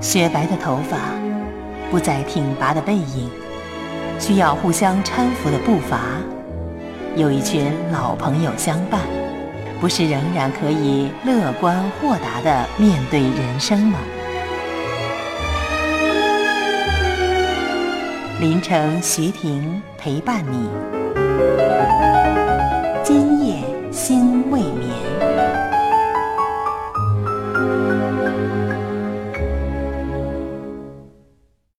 雪白的头发不再挺拔的背影需要互相搀扶的步伐有一群老朋友相伴不是仍然可以乐观豁达的面对人生吗？林城徐婷陪伴你今夜星